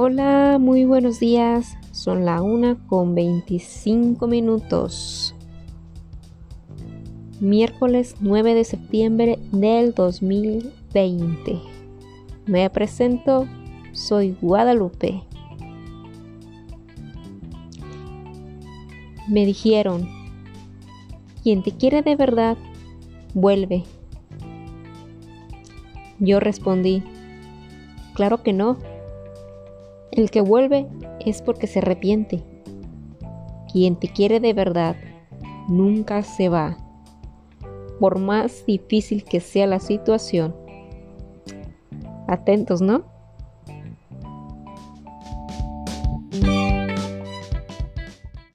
Hola, muy buenos días. Son la una con 25 minutos. Miércoles 9 de septiembre del 2020. Me presento, soy Guadalupe. Me dijeron, quien te quiere de verdad, vuelve. Yo respondí, claro que no el que vuelve es porque se arrepiente. Quien te quiere de verdad nunca se va, por más difícil que sea la situación. Atentos, ¿no?